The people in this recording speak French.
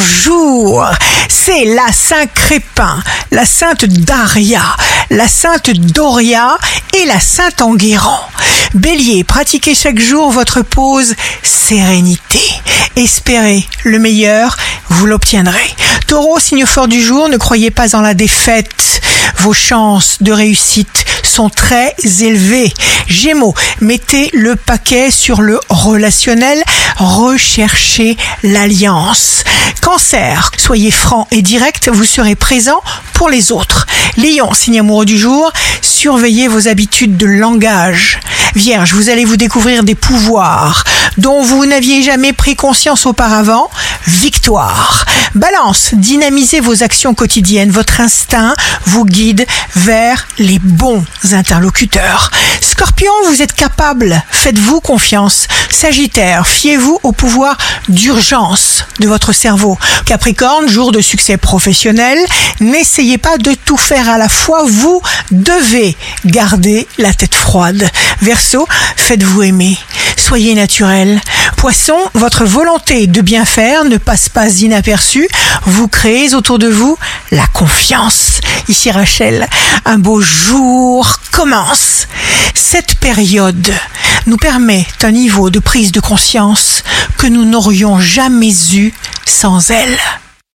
bonjour. C'est la Saint Crépin, la Sainte Daria, la Sainte Doria et la Sainte Enguerrand. Bélier, pratiquez chaque jour votre pause sérénité. Espérez le meilleur, vous l'obtiendrez. Taureau, signe fort du jour, ne croyez pas en la défaite. Vos chances de réussite sont très élevées. Gémeaux, mettez le paquet sur le relationnel, recherchez l'alliance. Cancer, soyez franc et direct, vous serez présent pour les autres. Lion, signe amoureux du jour, surveillez vos habitudes de langage. Vierge, vous allez vous découvrir des pouvoirs dont vous n'aviez jamais pris conscience auparavant. Victoire. Balance, dynamisez vos actions quotidiennes. Votre instinct vous guide vers les bons interlocuteurs. Scorpion, vous êtes capable. Faites-vous confiance. Sagittaire, fiez-vous au pouvoir d'urgence de votre cerveau. Capricorne, jour de succès professionnel, n'essayez pas de tout faire à la fois. Vous devez garder la tête froide. Verseau, faites-vous aimer. Soyez naturel. Poisson, votre volonté de bien faire ne passe pas inaperçue. Vous créez autour de vous la confiance. Ici Rachel, un beau jour commence. Cette période nous permet un niveau de prise de conscience que nous n'aurions jamais eu sans elle.